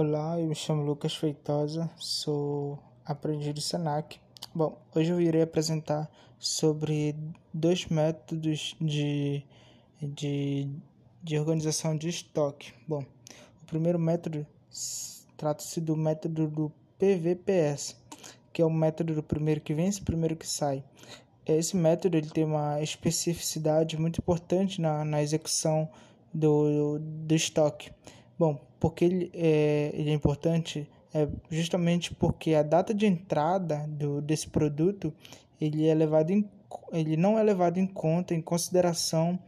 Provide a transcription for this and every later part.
Olá, eu me chamo Lucas Feitosa, sou aprendiz do Senac. Bom, hoje eu irei apresentar sobre dois métodos de, de, de organização de estoque. Bom, o primeiro método trata-se do método do PVPS, que é o método do primeiro que vence, primeiro que sai. Esse método ele tem uma especificidade muito importante na, na execução do, do estoque. Bom, porque ele é, ele é importante é justamente porque a data de entrada do, desse produto ele é levado em, ele não é levado em conta em consideração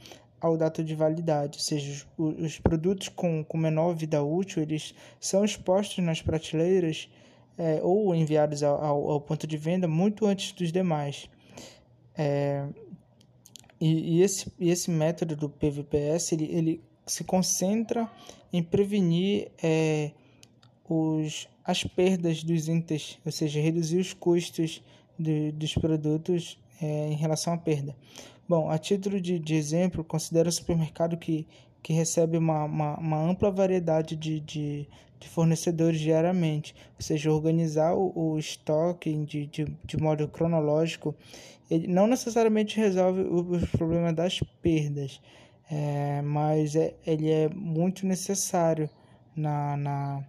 ao data de validade, ou seja, os, os produtos com, com menor vida útil eles são expostos nas prateleiras é, ou enviados ao, ao, ao, ponto de venda muito antes dos demais. É, e, e, esse, e esse método do PVPS ele, ele se concentra em prevenir é, os, as perdas dos itens, ou seja, reduzir os custos dos produtos é, em relação à perda. Bom, a título de, de exemplo, considera o supermercado que, que recebe uma, uma, uma ampla variedade de, de, de, fornecedores diariamente, ou seja, organizar o, o estoque de, de, de modo cronológico, ele não necessariamente resolve os problemas das perdas, é, mas é, ele é muito necessário na, na,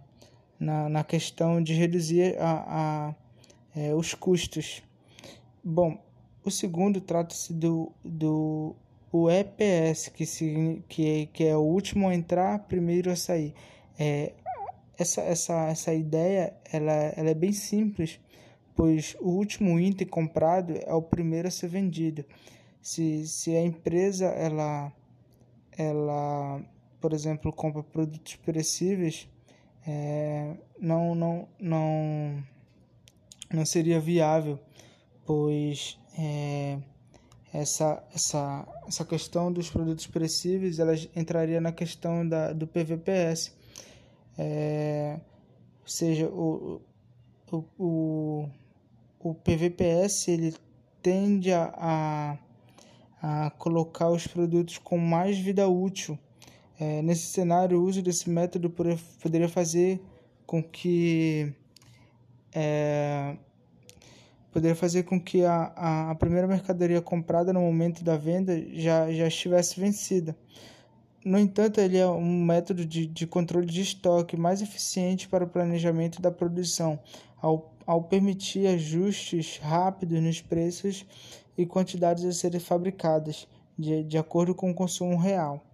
na, na questão de reduzir a, a é, os custos. Bom, o segundo trata-se do, do o EPS, que, se, que, que é o último a entrar, primeiro a sair. É, essa, essa, essa ideia ela, ela é bem simples, pois o último item comprado é o primeiro a ser vendido. Se, se a empresa ela ela, por exemplo, compra produtos perecíveis, é, não, não, não, não seria viável, pois é, essa, essa, essa questão dos produtos perecíveis ela entraria na questão da, do PVPS. É, ou seja, o, o, o, o PVPS ele tende a, a a colocar os produtos com mais vida útil. É, nesse cenário, o uso desse método poderia fazer com que é, poderia fazer com que a, a, primeira mercadoria comprada no momento da venda já, já estivesse vencida. No entanto, ele é um método de, de controle de estoque mais eficiente para o planejamento da produção, ao, ao permitir ajustes rápidos nos preços e quantidades a serem fabricadas, de, de acordo com o consumo real.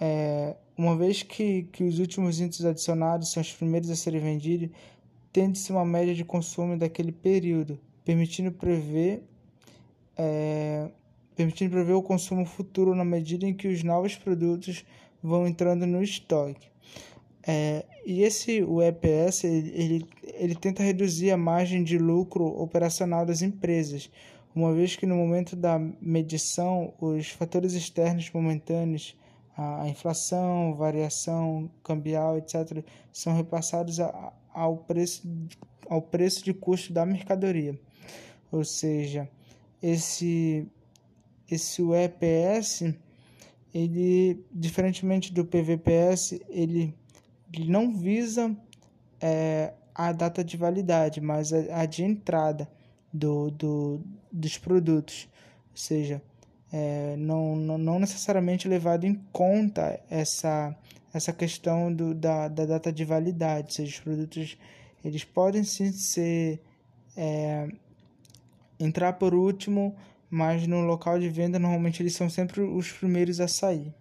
É, uma vez que, que os últimos itens adicionados são os primeiros a serem vendidos, tende-se uma média de consumo daquele período, permitindo prever, é, permitindo prever o consumo futuro na medida em que os novos produtos vão entrando no estoque. É, e esse o EPS ele, ele, tenta reduzir a margem de lucro operacional das empresas, uma vez que no momento da medição os fatores externos momentâneos, a inflação, variação cambial, etc., são repassados ao preço, ao preço de custo da mercadoria. Ou seja, esse, esse EPS, ele, diferentemente do PVPS, ele, ele não visa é, a data de validade, mas a, a de entrada do, do, dos produtos, ou seja, é, não, não, não necessariamente levado em conta essa, essa questão do, da, da data de validade, ou seja, os produtos eles podem sim ser é, entrar por último, mas no local de venda normalmente eles são sempre os primeiros a sair.